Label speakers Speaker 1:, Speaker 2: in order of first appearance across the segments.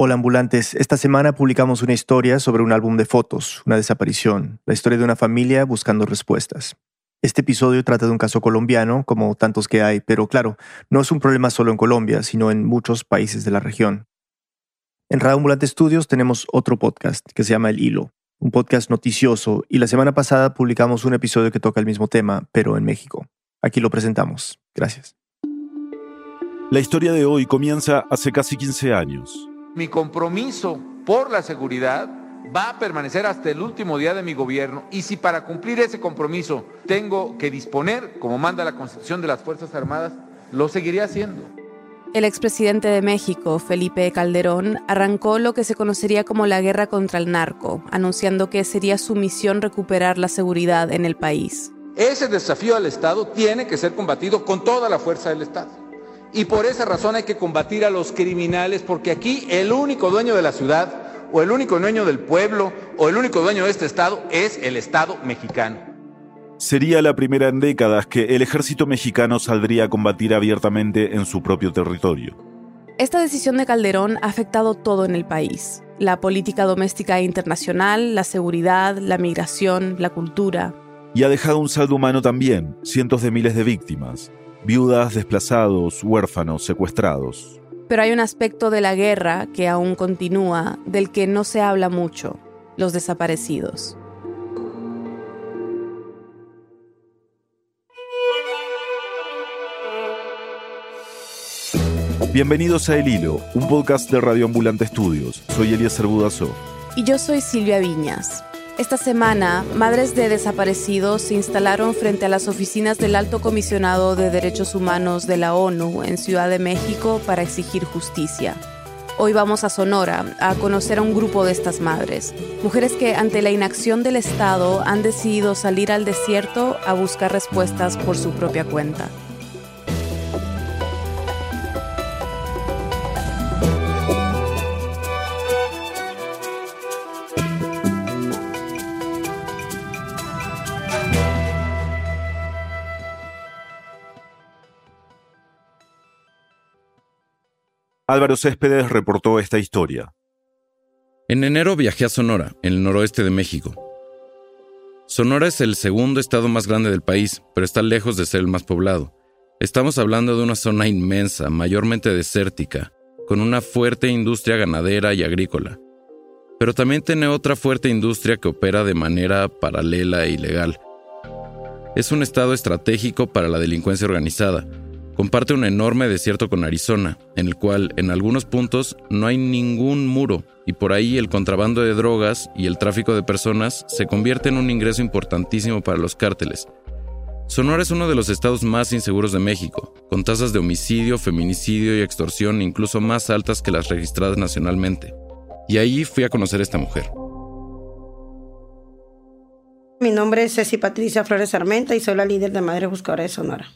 Speaker 1: Hola ambulantes, esta semana publicamos una historia sobre un álbum de fotos, una desaparición, la historia de una familia buscando respuestas. Este episodio trata de un caso colombiano, como tantos que hay, pero claro, no es un problema solo en Colombia, sino en muchos países de la región. En Radio Ambulante Studios tenemos otro podcast que se llama El Hilo, un podcast noticioso, y la semana pasada publicamos un episodio que toca el mismo tema, pero en México. Aquí lo presentamos. Gracias.
Speaker 2: La historia de hoy comienza hace casi 15 años.
Speaker 3: Mi compromiso por la seguridad va a permanecer hasta el último día de mi gobierno y si para cumplir ese compromiso tengo que disponer, como manda la Constitución de las Fuerzas Armadas, lo seguiré haciendo.
Speaker 4: El expresidente de México, Felipe Calderón, arrancó lo que se conocería como la guerra contra el narco, anunciando que sería su misión recuperar la seguridad en el país.
Speaker 3: Ese desafío al Estado tiene que ser combatido con toda la fuerza del Estado. Y por esa razón hay que combatir a los criminales, porque aquí el único dueño de la ciudad o el único dueño del pueblo o el único dueño de este Estado es el Estado mexicano.
Speaker 2: Sería la primera en décadas que el ejército mexicano saldría a combatir abiertamente en su propio territorio.
Speaker 4: Esta decisión de Calderón ha afectado todo en el país. La política doméstica e internacional, la seguridad, la migración, la cultura.
Speaker 2: Y ha dejado un saldo humano también, cientos de miles de víctimas, viudas, desplazados, huérfanos, secuestrados.
Speaker 4: Pero hay un aspecto de la guerra que aún continúa, del que no se habla mucho, los desaparecidos.
Speaker 2: Bienvenidos a El Hilo, un podcast de Radio Ambulante Estudios. Soy Eliezer Budazó.
Speaker 4: Y yo soy Silvia Viñas. Esta semana, madres de desaparecidos se instalaron frente a las oficinas del Alto Comisionado de Derechos Humanos de la ONU en Ciudad de México para exigir justicia. Hoy vamos a Sonora a conocer a un grupo de estas madres, mujeres que ante la inacción del Estado han decidido salir al desierto a buscar respuestas por su propia cuenta.
Speaker 2: Álvaro Céspedes reportó esta historia.
Speaker 5: En enero viajé a Sonora, en el noroeste de México. Sonora es el segundo estado más grande del país, pero está lejos de ser el más poblado. Estamos hablando de una zona inmensa, mayormente desértica, con una fuerte industria ganadera y agrícola. Pero también tiene otra fuerte industria que opera de manera paralela e ilegal. Es un estado estratégico para la delincuencia organizada, comparte un enorme desierto con Arizona, en el cual en algunos puntos no hay ningún muro y por ahí el contrabando de drogas y el tráfico de personas se convierte en un ingreso importantísimo para los cárteles. Sonora es uno de los estados más inseguros de México, con tasas de homicidio, feminicidio y extorsión incluso más altas que las registradas nacionalmente. Y ahí fui a conocer a esta mujer.
Speaker 6: Mi nombre es Ceci Patricia Flores Armenta y soy la líder de Madre Buscadora de Sonora.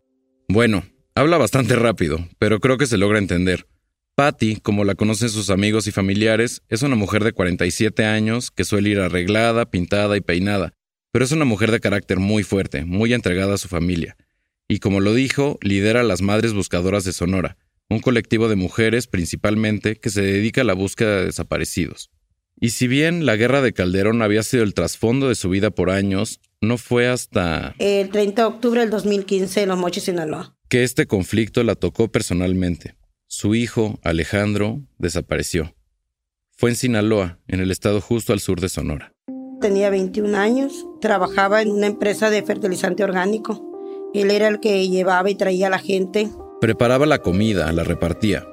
Speaker 5: Bueno, Habla bastante rápido, pero creo que se logra entender. Patty, como la conocen sus amigos y familiares, es una mujer de 47 años que suele ir arreglada, pintada y peinada, pero es una mujer de carácter muy fuerte, muy entregada a su familia. Y como lo dijo, lidera a las Madres Buscadoras de Sonora, un colectivo de mujeres principalmente que se dedica a la búsqueda de desaparecidos. Y si bien la guerra de Calderón había sido el trasfondo de su vida por años, no fue hasta...
Speaker 6: El 30 de octubre del 2015 en Los Mochis, Sinaloa
Speaker 5: que este conflicto la tocó personalmente. Su hijo, Alejandro, desapareció. Fue en Sinaloa, en el estado justo al sur de Sonora.
Speaker 6: Tenía 21 años, trabajaba en una empresa de fertilizante orgánico. Él era el que llevaba y traía a la gente.
Speaker 5: Preparaba la comida, la repartía.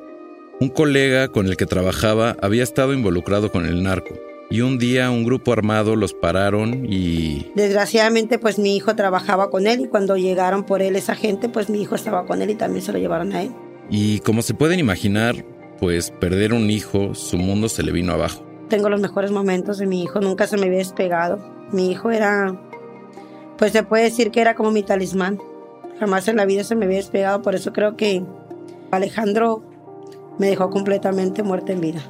Speaker 5: Un colega con el que trabajaba había estado involucrado con el narco y un día un grupo armado los pararon y...
Speaker 6: Desgraciadamente pues mi hijo trabajaba con él y cuando llegaron por él esa gente pues mi hijo estaba con él y también se lo llevaron a él.
Speaker 5: Y como se pueden imaginar, pues perder un hijo, su mundo se le vino abajo.
Speaker 6: Tengo los mejores momentos de mi hijo, nunca se me había despegado. Mi hijo era, pues se puede decir que era como mi talismán. Jamás en la vida se me había despegado, por eso creo que Alejandro me dejó completamente muerta en vida.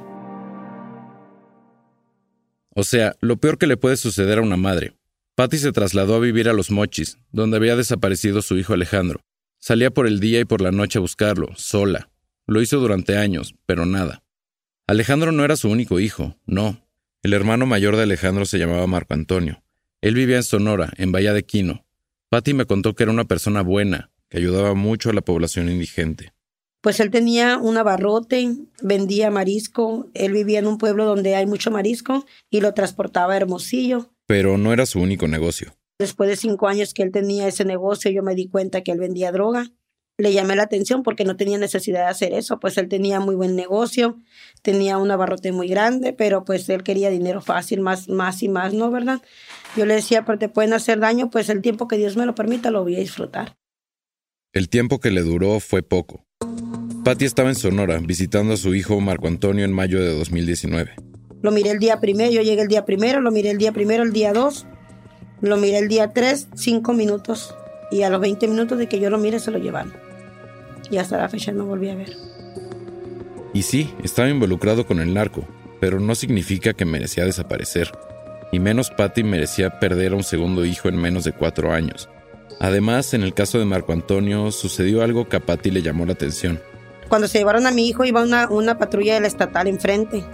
Speaker 5: O sea, lo peor que le puede suceder a una madre. Patty se trasladó a vivir a Los Mochis, donde había desaparecido su hijo Alejandro. Salía por el día y por la noche a buscarlo, sola. Lo hizo durante años, pero nada. Alejandro no era su único hijo, no. El hermano mayor de Alejandro se llamaba Marco Antonio. Él vivía en Sonora, en Bahía de Quino. Patty me contó que era una persona buena, que ayudaba mucho a la población indigente.
Speaker 6: Pues él tenía un abarrote, vendía marisco, él vivía en un pueblo donde hay mucho marisco y lo transportaba a Hermosillo.
Speaker 5: Pero no era su único negocio.
Speaker 6: Después de cinco años que él tenía ese negocio, yo me di cuenta que él vendía droga. Le llamé la atención porque no tenía necesidad de hacer eso, pues él tenía muy buen negocio, tenía un abarrote muy grande, pero pues él quería dinero fácil, más, más y más, ¿no? ¿Verdad? Yo le decía, pero te pueden hacer daño, pues el tiempo que Dios me lo permita lo voy a disfrutar.
Speaker 5: El tiempo que le duró fue poco. Patty estaba en Sonora visitando a su hijo Marco Antonio en mayo de 2019.
Speaker 6: Lo miré el día primero, yo llegué el día primero, lo miré el día primero, el día dos, lo miré el día tres, cinco minutos, y a los 20 minutos de que yo lo mire se lo llevaron. Y hasta la fecha no volví a ver.
Speaker 5: Y sí, estaba involucrado con el narco, pero no significa que merecía desaparecer. Y menos Patty merecía perder a un segundo hijo en menos de cuatro años. Además, en el caso de Marco Antonio, sucedió algo que a Patty le llamó la atención.
Speaker 6: Cuando se llevaron a mi hijo iba una, una patrulla de la estatal enfrente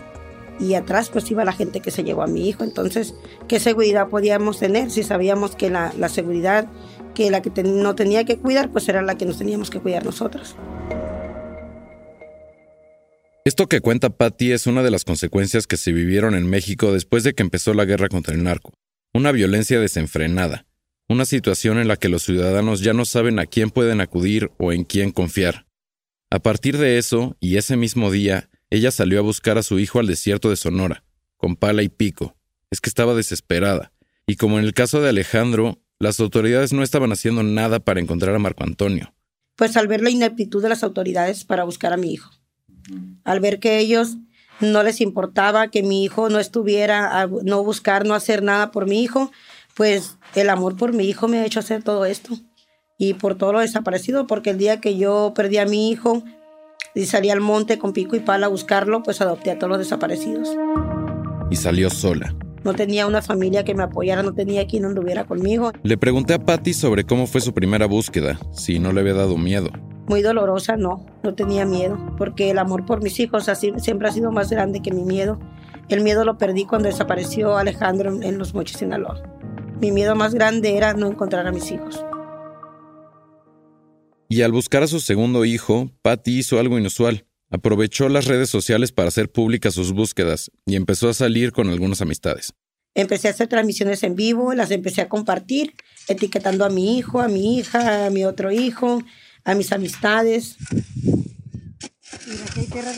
Speaker 6: y atrás pues iba la gente que se llevó a mi hijo. Entonces, ¿qué seguridad podíamos tener si sabíamos que la, la seguridad que la que no tenía que cuidar pues era la que nos teníamos que cuidar nosotros?
Speaker 5: Esto que cuenta Patty es una de las consecuencias que se vivieron en México después de que empezó la guerra contra el narco. Una violencia desenfrenada. Una situación en la que los ciudadanos ya no saben a quién pueden acudir o en quién confiar. A partir de eso, y ese mismo día, ella salió a buscar a su hijo al desierto de Sonora, con pala y pico. Es que estaba desesperada. Y como en el caso de Alejandro, las autoridades no estaban haciendo nada para encontrar a Marco Antonio.
Speaker 6: Pues al ver la ineptitud de las autoridades para buscar a mi hijo. Al ver que ellos no les importaba que mi hijo no estuviera, a no buscar, no hacer nada por mi hijo, pues el amor por mi hijo me ha hecho hacer todo esto y por todo lo desaparecido, porque el día que yo perdí a mi hijo y salí al monte con pico y pala a buscarlo, pues adopté a todos los desaparecidos.
Speaker 5: Y salió sola.
Speaker 6: No tenía una familia que me apoyara, no tenía quien anduviera conmigo.
Speaker 5: Le pregunté a Patty sobre cómo fue su primera búsqueda, si no le había dado miedo.
Speaker 6: Muy dolorosa, no, no tenía miedo, porque el amor por mis hijos así, siempre ha sido más grande que mi miedo. El miedo lo perdí cuando desapareció Alejandro en Los Mochis, Sinaloa. Mi miedo más grande era no encontrar a mis hijos.
Speaker 5: Y al buscar a su segundo hijo, Patty hizo algo inusual. Aprovechó las redes sociales para hacer públicas sus búsquedas y empezó a salir con algunas amistades.
Speaker 6: Empecé a hacer transmisiones en vivo, las empecé a compartir, etiquetando a mi hijo, a mi hija, a mi otro hijo, a mis amistades. Mira, hay tierra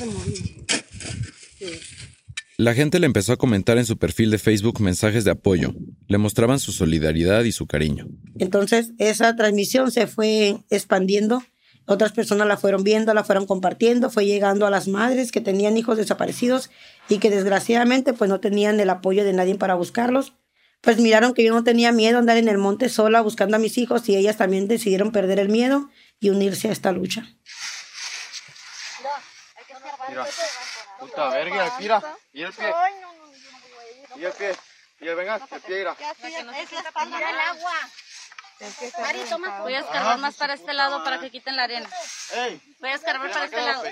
Speaker 5: la gente le empezó a comentar en su perfil de Facebook mensajes de apoyo. Le mostraban su solidaridad y su cariño.
Speaker 6: Entonces, esa transmisión se fue expandiendo. Otras personas la fueron viendo, la fueron compartiendo, fue llegando a las madres que tenían hijos desaparecidos y que desgraciadamente pues no tenían el apoyo de nadie para buscarlos. Pues miraron que yo no tenía miedo a andar en el monte sola buscando a mis hijos y ellas también decidieron perder el miedo y unirse a esta lucha. Puta verga, mira. Y el pie. Y el pie. Y el venga, el pie irá. Es la espalda del agua.
Speaker 7: Mari, toma. Voy a escarbar más para este lado para que quiten la arena. Voy a escarbar para este lado.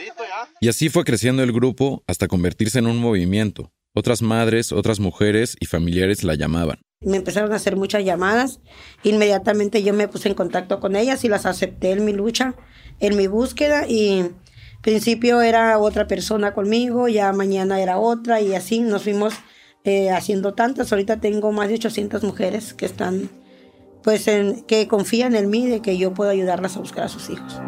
Speaker 5: Y así fue creciendo el grupo hasta convertirse en un movimiento. Otras madres, otras mujeres y familiares la llamaban.
Speaker 6: Me empezaron a hacer muchas llamadas. Inmediatamente yo me puse en contacto con ellas y las acepté en mi lucha, en mi búsqueda y principio era otra persona conmigo, ya mañana era otra y así nos fuimos eh, haciendo tantas. Ahorita tengo más de 800 mujeres que están, pues, en, que confían en mí de que yo puedo ayudarlas a buscar a sus hijos.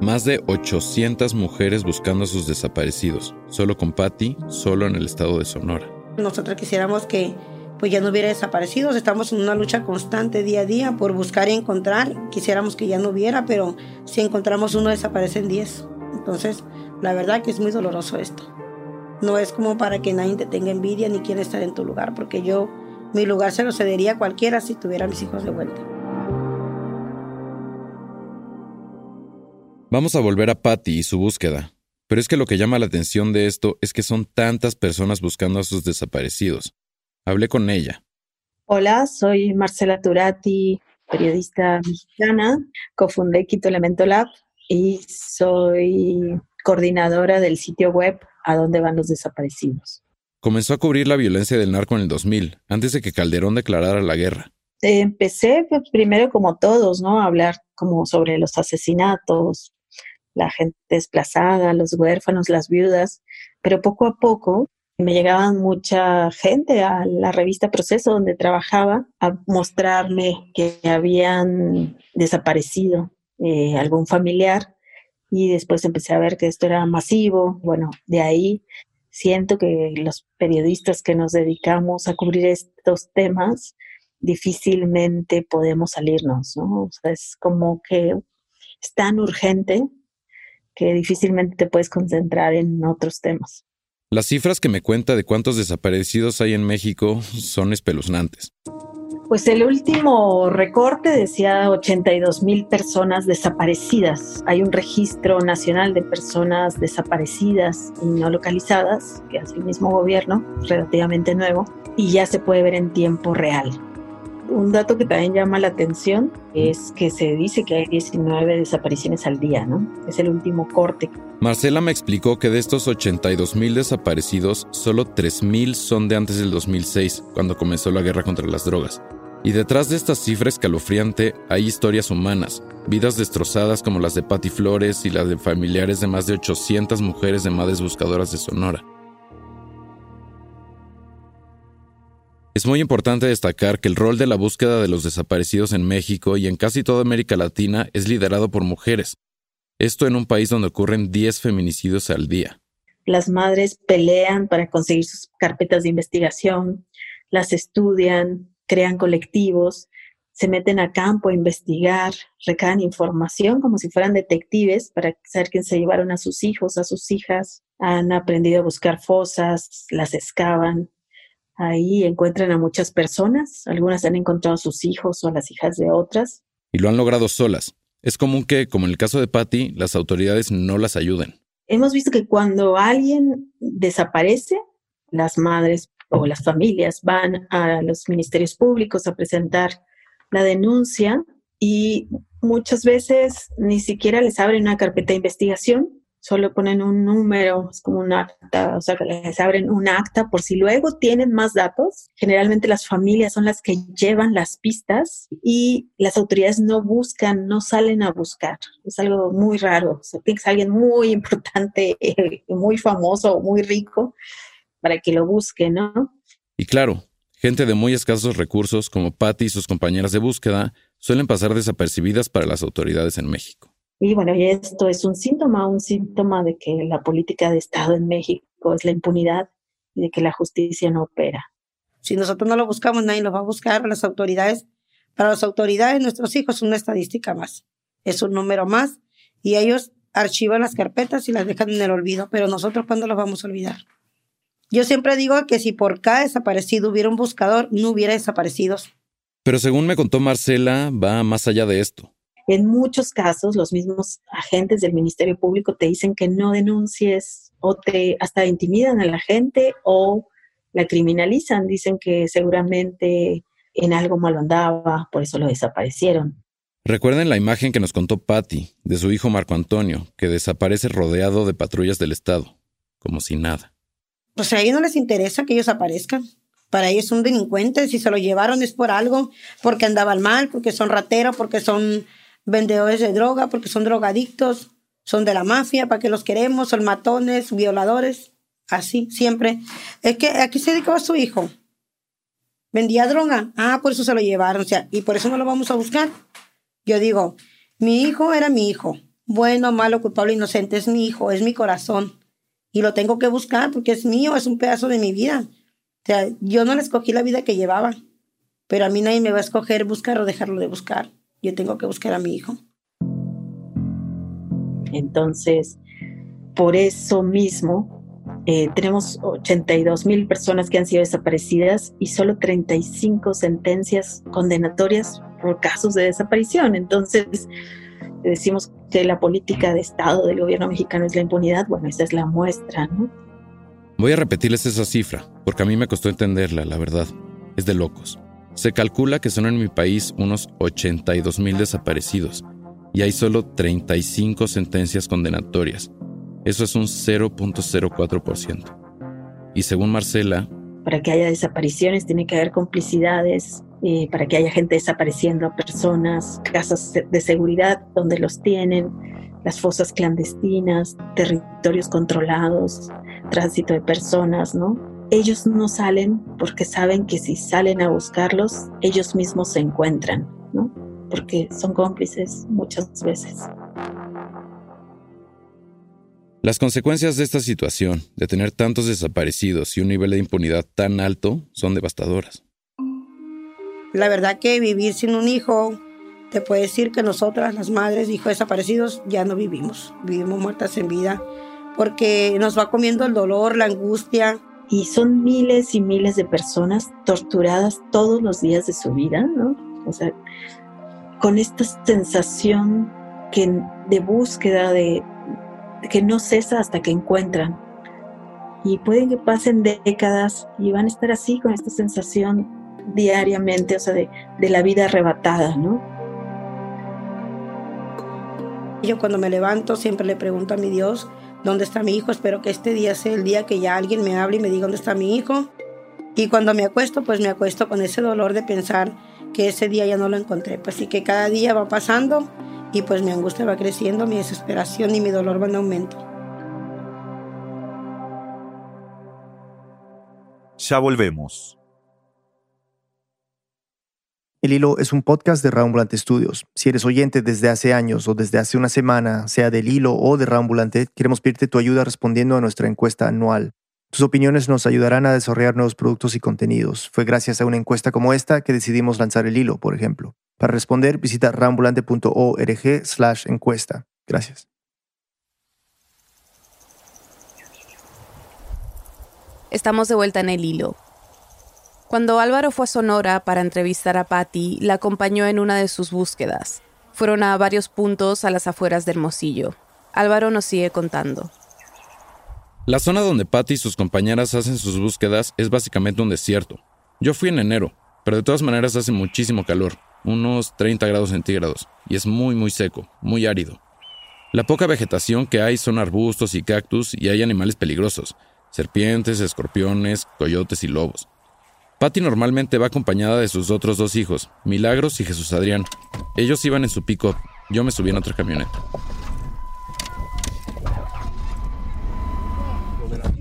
Speaker 5: Más de 800 mujeres buscando a sus desaparecidos, solo con Patty, solo en el estado de Sonora.
Speaker 6: Nosotros quisiéramos que pues ya no hubiera desaparecidos. Estamos en una lucha constante día a día por buscar y encontrar. Quisiéramos que ya no hubiera, pero si encontramos uno desaparecen 10. Entonces, la verdad que es muy doloroso esto. No es como para que nadie te tenga envidia ni quiera estar en tu lugar, porque yo mi lugar se lo cedería a cualquiera si tuviera a mis hijos de vuelta.
Speaker 5: Vamos a volver a Patty y su búsqueda. Pero es que lo que llama la atención de esto es que son tantas personas buscando a sus desaparecidos. Hablé con ella.
Speaker 8: Hola, soy Marcela Turati, periodista mexicana. Cofundé Quito Elemento Lab y soy coordinadora del sitio web a dónde van los desaparecidos.
Speaker 5: Comenzó a cubrir la violencia del narco en el 2000, antes de que Calderón declarara la guerra.
Speaker 8: Empecé pues, primero como todos, ¿no? A hablar como sobre los asesinatos, la gente desplazada, los huérfanos, las viudas, pero poco a poco me llegaban mucha gente a la revista Proceso donde trabajaba a mostrarme que habían desaparecido eh, algún familiar y después empecé a ver que esto era masivo. Bueno, de ahí siento que los periodistas que nos dedicamos a cubrir estos temas difícilmente podemos salirnos, ¿no? Es como que es tan urgente que difícilmente te puedes concentrar en otros temas.
Speaker 5: Las cifras que me cuenta de cuántos desaparecidos hay en México son espeluznantes.
Speaker 8: Pues el último recorte decía 82 mil personas desaparecidas. Hay un registro nacional de personas desaparecidas y no localizadas, que hace el mismo gobierno, relativamente nuevo, y ya se puede ver en tiempo real. Un dato que también llama la atención es que se dice que hay 19 desapariciones al día, ¿no? Es el último corte.
Speaker 5: Marcela me explicó que de estos 82 mil desaparecidos, solo 3 mil son de antes del 2006, cuando comenzó la guerra contra las drogas. Y detrás de esta cifra escalofriante hay historias humanas, vidas destrozadas como las de Patti Flores y las de familiares de más de 800 mujeres de madres buscadoras de Sonora. Es muy importante destacar que el rol de la búsqueda de los desaparecidos en México y en casi toda América Latina es liderado por mujeres. Esto en un país donde ocurren 10 feminicidios al día.
Speaker 8: Las madres pelean para conseguir sus carpetas de investigación, las estudian, crean colectivos, se meten a campo a investigar, recaban información como si fueran detectives para saber quién se llevaron a sus hijos, a sus hijas, han aprendido a buscar fosas, las excavan, Ahí encuentran a muchas personas, algunas han encontrado a sus hijos o a las hijas de otras.
Speaker 5: Y lo han logrado solas. Es común que, como en el caso de Patty, las autoridades no las ayuden.
Speaker 8: Hemos visto que cuando alguien desaparece, las madres o las familias van a los ministerios públicos a presentar la denuncia y muchas veces ni siquiera les abren una carpeta de investigación, solo ponen un número, es como un acta, o sea, que les abren un acta por si luego tienen más datos. Generalmente las familias son las que llevan las pistas y las autoridades no buscan, no salen a buscar. Es algo muy raro. O sea, tiene que alguien muy importante, muy famoso, muy rico para que lo busque, ¿no?
Speaker 5: Y claro, gente de muy escasos recursos como Patty y sus compañeras de búsqueda suelen pasar desapercibidas para las autoridades en México.
Speaker 8: Y bueno, y esto es un síntoma, un síntoma de que la política de Estado en México es la impunidad y de que la justicia no opera.
Speaker 6: Si nosotros no lo buscamos, nadie lo va a buscar. Las autoridades, para las autoridades, nuestros hijos son una estadística más, es un número más y ellos archivan las carpetas y las dejan en el olvido, pero nosotros cuándo los vamos a olvidar. Yo siempre digo que si por cada desaparecido hubiera un buscador, no hubiera desaparecidos.
Speaker 5: Pero según me contó Marcela, va más allá de esto.
Speaker 8: En muchos casos, los mismos agentes del Ministerio Público te dicen que no denuncies o te hasta intimidan a la gente o la criminalizan. Dicen que seguramente en algo malo andaba, por eso lo desaparecieron.
Speaker 5: Recuerden la imagen que nos contó Patty de su hijo Marco Antonio, que desaparece rodeado de patrullas del Estado, como si nada.
Speaker 6: Pues a ellos no les interesa que ellos aparezcan. Para ellos son delincuentes, si se lo llevaron es por algo, porque andaban mal, porque son rateros, porque son vendedores de droga porque son drogadictos, son de la mafia, ¿para que los queremos? Son matones, violadores, así, siempre. Es que aquí se dedicaba su hijo. Vendía droga. Ah, por eso se lo llevaron. O sea, y por eso no lo vamos a buscar. Yo digo, mi hijo era mi hijo. Bueno, malo, culpable, inocente, es mi hijo, es mi corazón. Y lo tengo que buscar porque es mío, es un pedazo de mi vida. O sea, yo no le escogí la vida que llevaba, pero a mí nadie me va a escoger buscar o dejarlo de buscar yo tengo que buscar a mi hijo.
Speaker 8: Entonces, por eso mismo, eh, tenemos 82 mil personas que han sido desaparecidas y solo 35 sentencias condenatorias por casos de desaparición. Entonces, decimos que la política de Estado del gobierno mexicano es la impunidad. Bueno, esa es la muestra, ¿no?
Speaker 5: Voy a repetirles esa cifra, porque a mí me costó entenderla, la verdad. Es de locos. Se calcula que son en mi país unos 82 mil desaparecidos y hay solo 35 sentencias condenatorias. Eso es un 0.04%. Y según Marcela,
Speaker 8: para que haya desapariciones tiene que haber complicidades, eh, para que haya gente desapareciendo personas, casas de seguridad donde los tienen, las fosas clandestinas, territorios controlados, tránsito de personas, ¿no? Ellos no salen porque saben que si salen a buscarlos, ellos mismos se encuentran, ¿no? Porque son cómplices muchas veces.
Speaker 5: Las consecuencias de esta situación, de tener tantos desaparecidos y un nivel de impunidad tan alto, son devastadoras.
Speaker 6: La verdad que vivir sin un hijo, te puede decir que nosotras, las madres hijos desaparecidos, ya no vivimos, vivimos muertas en vida, porque nos va comiendo el dolor, la angustia.
Speaker 8: Y son miles y miles de personas torturadas todos los días de su vida, ¿no? O sea, con esta sensación que, de búsqueda, de, que no cesa hasta que encuentran. Y pueden que pasen décadas y van a estar así con esta sensación diariamente, o sea, de, de la vida arrebatada, ¿no?
Speaker 6: Yo cuando me levanto siempre le pregunto a mi Dios, ¿dónde está mi hijo? Espero que este día sea el día que ya alguien me hable y me diga dónde está mi hijo. Y cuando me acuesto, pues me acuesto con ese dolor de pensar que ese día ya no lo encontré. Pues sí que cada día va pasando y pues mi angustia va creciendo, mi desesperación y mi dolor van en aumento.
Speaker 2: Ya volvemos.
Speaker 1: El Hilo es un podcast de Rambulante Studios. Si eres oyente desde hace años o desde hace una semana, sea del Hilo o de Rambulante, queremos pedirte tu ayuda respondiendo a nuestra encuesta anual. Tus opiniones nos ayudarán a desarrollar nuevos productos y contenidos. Fue gracias a una encuesta como esta que decidimos lanzar el hilo, por ejemplo. Para responder, visita rambulante.org slash encuesta. Gracias.
Speaker 4: Estamos de vuelta en el hilo. Cuando Álvaro fue a Sonora para entrevistar a Patty, la acompañó en una de sus búsquedas. Fueron a varios puntos a las afueras de Hermosillo. Álvaro nos sigue contando.
Speaker 5: La zona donde Patty y sus compañeras hacen sus búsquedas es básicamente un desierto. Yo fui en enero, pero de todas maneras hace muchísimo calor, unos 30 grados centígrados, y es muy muy seco, muy árido. La poca vegetación que hay son arbustos y cactus y hay animales peligrosos, serpientes, escorpiones, coyotes y lobos. Patty normalmente va acompañada de sus otros dos hijos, Milagros y Jesús Adrián. Ellos iban en su pick-up, yo me subí en otra camioneta.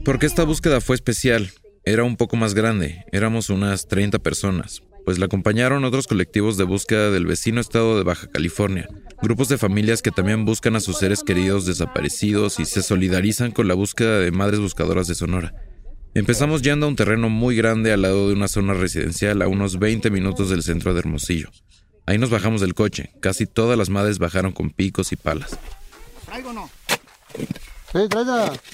Speaker 5: Porque esta búsqueda fue especial, era un poco más grande, éramos unas 30 personas, pues la acompañaron otros colectivos de búsqueda del vecino estado de Baja California, grupos de familias que también buscan a sus seres queridos desaparecidos y se solidarizan con la búsqueda de madres buscadoras de Sonora. Empezamos yendo a un terreno muy grande al lado de una zona residencial a unos 20 minutos del centro de Hermosillo. Ahí nos bajamos del coche. Casi todas las madres bajaron con picos y palas.
Speaker 9: ¿Traigo no?
Speaker 6: Sí,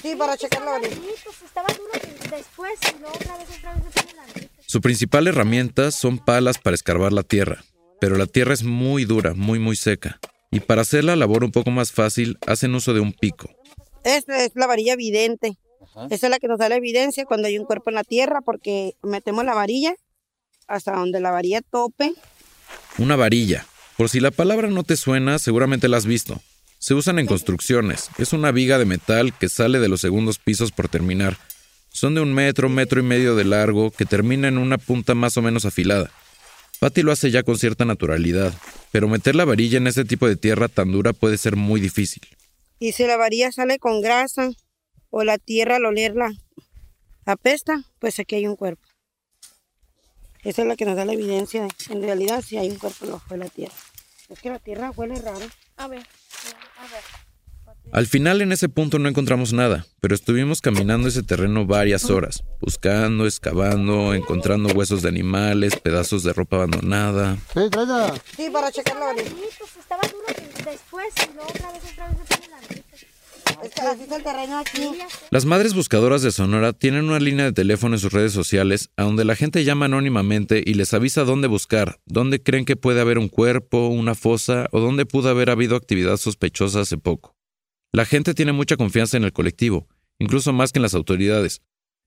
Speaker 6: Sí, para checar la
Speaker 5: Estaba duro después y luego otra vez, otra vez Su principal herramienta son palas para escarbar la tierra, pero la tierra es muy dura, muy muy seca. Y para hacer la labor un poco más fácil, hacen uso de un pico.
Speaker 6: Esta es la varilla vidente. Esa es la que nos da la evidencia cuando hay un cuerpo en la tierra, porque metemos la varilla hasta donde la varilla tope.
Speaker 5: Una varilla. Por si la palabra no te suena, seguramente la has visto. Se usan en construcciones. Es una viga de metal que sale de los segundos pisos por terminar. Son de un metro, metro y medio de largo, que termina en una punta más o menos afilada. Patty lo hace ya con cierta naturalidad, pero meter la varilla en ese tipo de tierra tan dura puede ser muy difícil.
Speaker 6: Y si la varilla sale con grasa, o la tierra al olerla apesta, pues aquí hay un cuerpo. Esa es la que nos da la evidencia. En realidad si hay un cuerpo bajo de la tierra. Es que la tierra huele raro. A ver, a ver.
Speaker 5: Al final en ese punto no encontramos nada, pero estuvimos caminando ese terreno varias horas, buscando, excavando, encontrando huesos de animales, pedazos de ropa abandonada.
Speaker 6: Sí, Sí, para checarlo. Estaba duro
Speaker 5: después y luego otra vez, otra vez las madres buscadoras de Sonora tienen una línea de teléfono en sus redes sociales a donde la gente llama anónimamente y les avisa dónde buscar, dónde creen que puede haber un cuerpo, una fosa o dónde pudo haber habido actividad sospechosa hace poco. La gente tiene mucha confianza en el colectivo, incluso más que en las autoridades.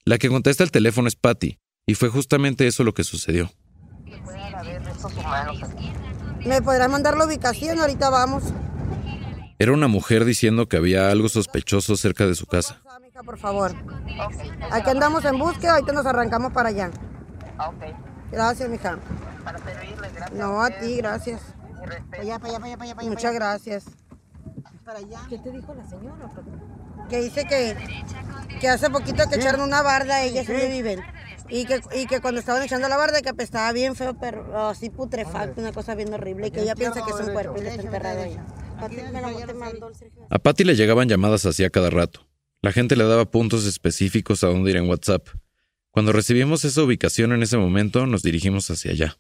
Speaker 5: La que contesta el teléfono es Patty, y fue justamente eso lo que sucedió.
Speaker 6: ¿Me podrá mandar la ubicación? Ahorita vamos.
Speaker 5: Era una mujer diciendo que había algo sospechoso cerca de su casa.
Speaker 6: Por favor. Aquí andamos en búsqueda, ahorita nos arrancamos para allá. Gracias, mija. Para servirle, gracias. No, a ti, gracias. Muchas gracias. ¿Qué te dijo la señora? Que dice que, que hace poquito que echaron una barda, ellas donde viven. Y que, y que cuando estaban echando la barda, que apestaba bien feo, pero así putrefacto, una cosa bien horrible. Y que ella piensa que es un cuerpo y le está enterrado ahí.
Speaker 5: A Patty le llegaban llamadas así a cada rato. La gente le daba puntos específicos a dónde ir en WhatsApp. Cuando recibimos esa ubicación en ese momento, nos dirigimos hacia allá.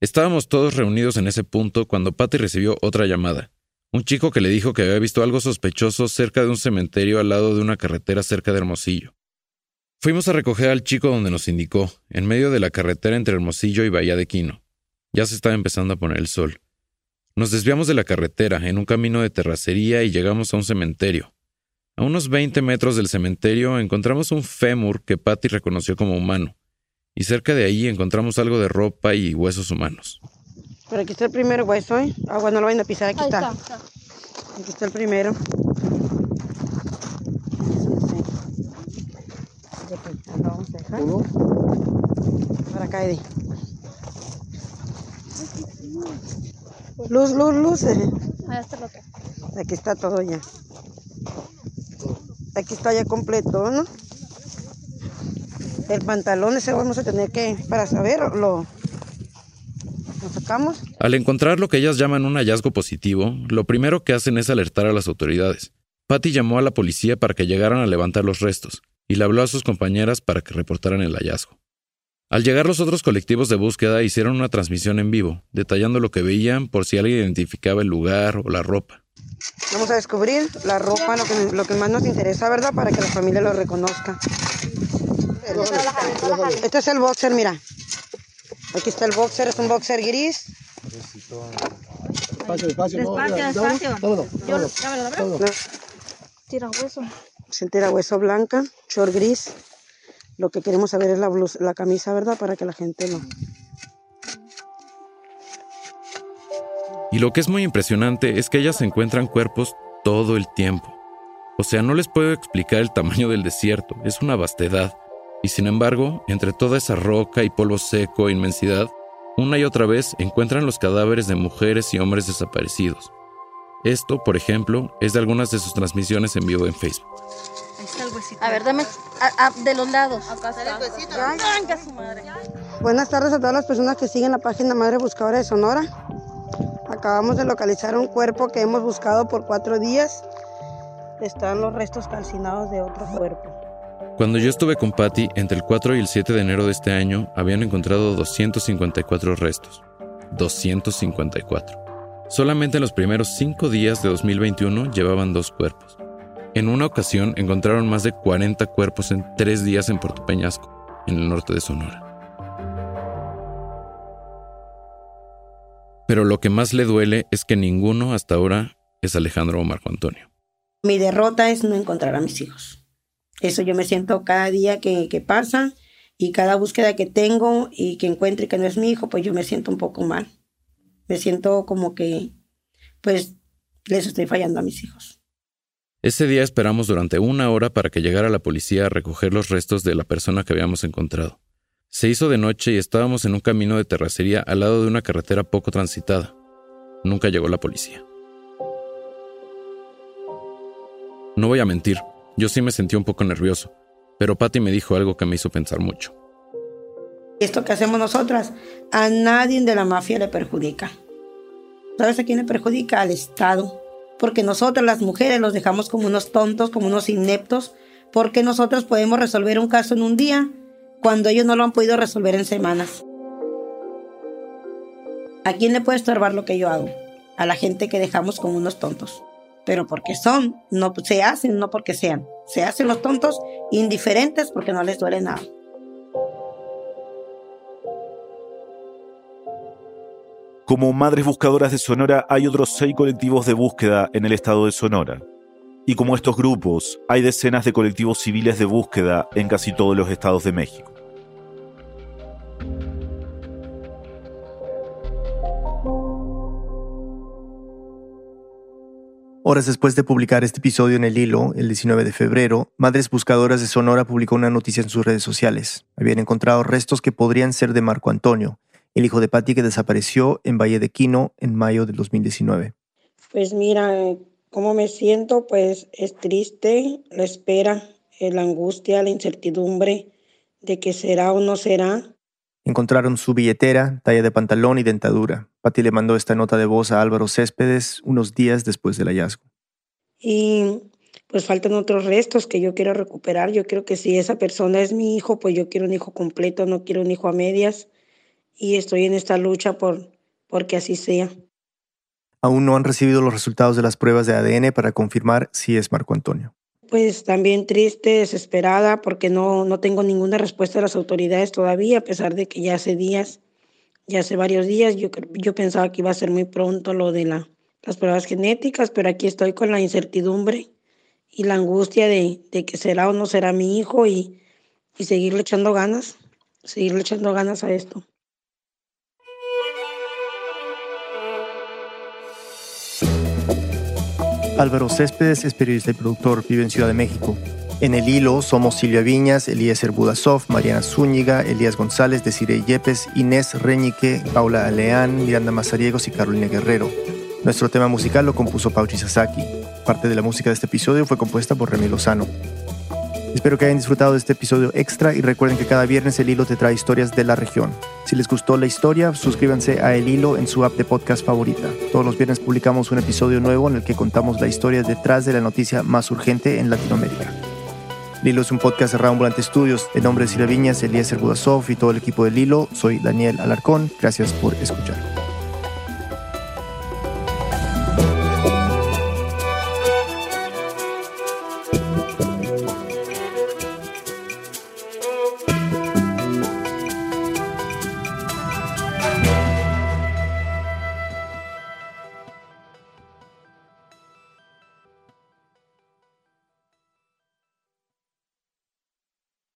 Speaker 5: Estábamos todos reunidos en ese punto cuando Patty recibió otra llamada. Un chico que le dijo que había visto algo sospechoso cerca de un cementerio al lado de una carretera cerca de Hermosillo. Fuimos a recoger al chico donde nos indicó, en medio de la carretera entre Hermosillo y Bahía de Quino. Ya se estaba empezando a poner el sol. Nos desviamos de la carretera en un camino de terracería y llegamos a un cementerio. A unos 20 metros del cementerio encontramos un fémur que Patty reconoció como humano, y cerca de ahí encontramos algo de ropa y huesos humanos.
Speaker 6: Pero aquí está el primer hueso, ¿eh? Agua, no lo vayan a pisar, aquí está. Aquí está el primero. vamos a dejar. Para acá, Eddie. Luz, luz, luz. Aquí está todo ya. Aquí está ya completo, ¿no? El pantalón ese vamos a tener que, para saber, lo, lo sacamos.
Speaker 5: Al encontrar lo que ellas llaman un hallazgo positivo, lo primero que hacen es alertar a las autoridades. Patty llamó a la policía para que llegaran a levantar los restos y le habló a sus compañeras para que reportaran el hallazgo. Al llegar los otros colectivos de búsqueda hicieron una transmisión en vivo, detallando lo que veían por si alguien identificaba el lugar o la ropa.
Speaker 6: Vamos a descubrir la ropa, lo que, lo que más nos interesa, ¿verdad? Para que la familia lo reconozca. Este es el boxer, mira. Aquí está el boxer, es un boxer gris. Despacio, despacio. Despacio, Tira hueso. Se tira hueso blanca, short gris. Lo que queremos saber es la, la camisa, ¿verdad? Para que la gente lo...
Speaker 5: Y lo que es muy impresionante es que ellas encuentran cuerpos todo el tiempo. O sea, no les puedo explicar el tamaño del desierto, es una vastedad. Y sin embargo, entre toda esa roca y polvo seco e inmensidad, una y otra vez encuentran los cadáveres de mujeres y hombres desaparecidos. Esto, por ejemplo, es de algunas de sus transmisiones en vivo en Facebook.
Speaker 7: A ver, dame de los lados. Acá está.
Speaker 6: Buenas tardes a todas las personas que siguen la página Madre Buscadora de Sonora. Acabamos de localizar un cuerpo que hemos buscado por cuatro días. Están los restos calcinados de otro cuerpo.
Speaker 5: Cuando yo estuve con Patty, entre el 4 y el 7 de enero de este año, habían encontrado 254 restos. 254. Solamente en los primeros cinco días de 2021 llevaban dos cuerpos. En una ocasión encontraron más de 40 cuerpos en tres días en Puerto Peñasco, en el norte de Sonora. Pero lo que más le duele es que ninguno hasta ahora es Alejandro o Marco Antonio.
Speaker 6: Mi derrota es no encontrar a mis hijos. Eso yo me siento cada día que, que pasa y cada búsqueda que tengo y que encuentre que no es mi hijo, pues yo me siento un poco mal. Me siento como que, pues, les estoy fallando a mis hijos.
Speaker 5: Ese día esperamos durante una hora para que llegara la policía a recoger los restos de la persona que habíamos encontrado. Se hizo de noche y estábamos en un camino de terracería al lado de una carretera poco transitada. Nunca llegó la policía. No voy a mentir, yo sí me sentí un poco nervioso, pero Patty me dijo algo que me hizo pensar mucho.
Speaker 6: Esto que hacemos nosotras a nadie de la mafia le perjudica. ¿Sabes a quién le perjudica? Al Estado. Porque nosotras las mujeres los dejamos como unos tontos, como unos ineptos, porque nosotros podemos resolver un caso en un día cuando ellos no lo han podido resolver en semanas. ¿A quién le puede estorbar lo que yo hago? A la gente que dejamos como unos tontos. Pero porque son, no se hacen, no porque sean. Se hacen los tontos indiferentes porque no les duele nada.
Speaker 2: Como Madres Buscadoras de Sonora hay otros seis colectivos de búsqueda en el estado de Sonora. Y como estos grupos, hay decenas de colectivos civiles de búsqueda en casi todos los estados de México.
Speaker 1: Horas después de publicar este episodio en el hilo, el 19 de febrero, Madres Buscadoras de Sonora publicó una noticia en sus redes sociales. Habían encontrado restos que podrían ser de Marco Antonio, el hijo de Patti que desapareció en Valle de Quino en mayo del 2019.
Speaker 6: Pues mira, ¿cómo me siento? Pues es triste la espera, la angustia, la incertidumbre de que será o no será.
Speaker 1: Encontraron su billetera, talla de pantalón y dentadura. Patti le mandó esta nota de voz a Álvaro Céspedes unos días después del hallazgo.
Speaker 6: Y pues faltan otros restos que yo quiero recuperar. Yo creo que si esa persona es mi hijo, pues yo quiero un hijo completo, no quiero un hijo a medias. Y estoy en esta lucha por porque así sea.
Speaker 1: Aún no han recibido los resultados de las pruebas de ADN para confirmar si es Marco Antonio.
Speaker 6: Pues también triste, desesperada, porque no, no tengo ninguna respuesta de las autoridades todavía, a pesar de que ya hace días, ya hace varios días, yo, yo pensaba que iba a ser muy pronto lo de la, las pruebas genéticas, pero aquí estoy con la incertidumbre y la angustia de, de que será o no será mi hijo y, y seguirle echando ganas, seguirle echando ganas a esto.
Speaker 1: Álvaro Céspedes es periodista y productor, vive en Ciudad de México. En el hilo somos Silvia Viñas, Eliezer Budasov, Mariana Zúñiga, Elías González, Desiree Yepes, Inés Reñique, Paula Aleán, Miranda Mazariegos y Carolina Guerrero. Nuestro tema musical lo compuso Pauchi Sasaki. Parte de la música de este episodio fue compuesta por Remy Lozano. Espero que hayan disfrutado de este episodio extra y recuerden que cada viernes el hilo te trae historias de la región. Si les gustó la historia, suscríbanse a El Hilo en su app de podcast favorita. Todos los viernes publicamos un episodio nuevo en el que contamos la historia detrás de la noticia más urgente en Latinoamérica. Lilo es un podcast de Ambulante Studios. En nombre de Silvia Viñas, Eliezer Budasov y todo el equipo de Lilo, soy Daniel Alarcón. Gracias por escuchar.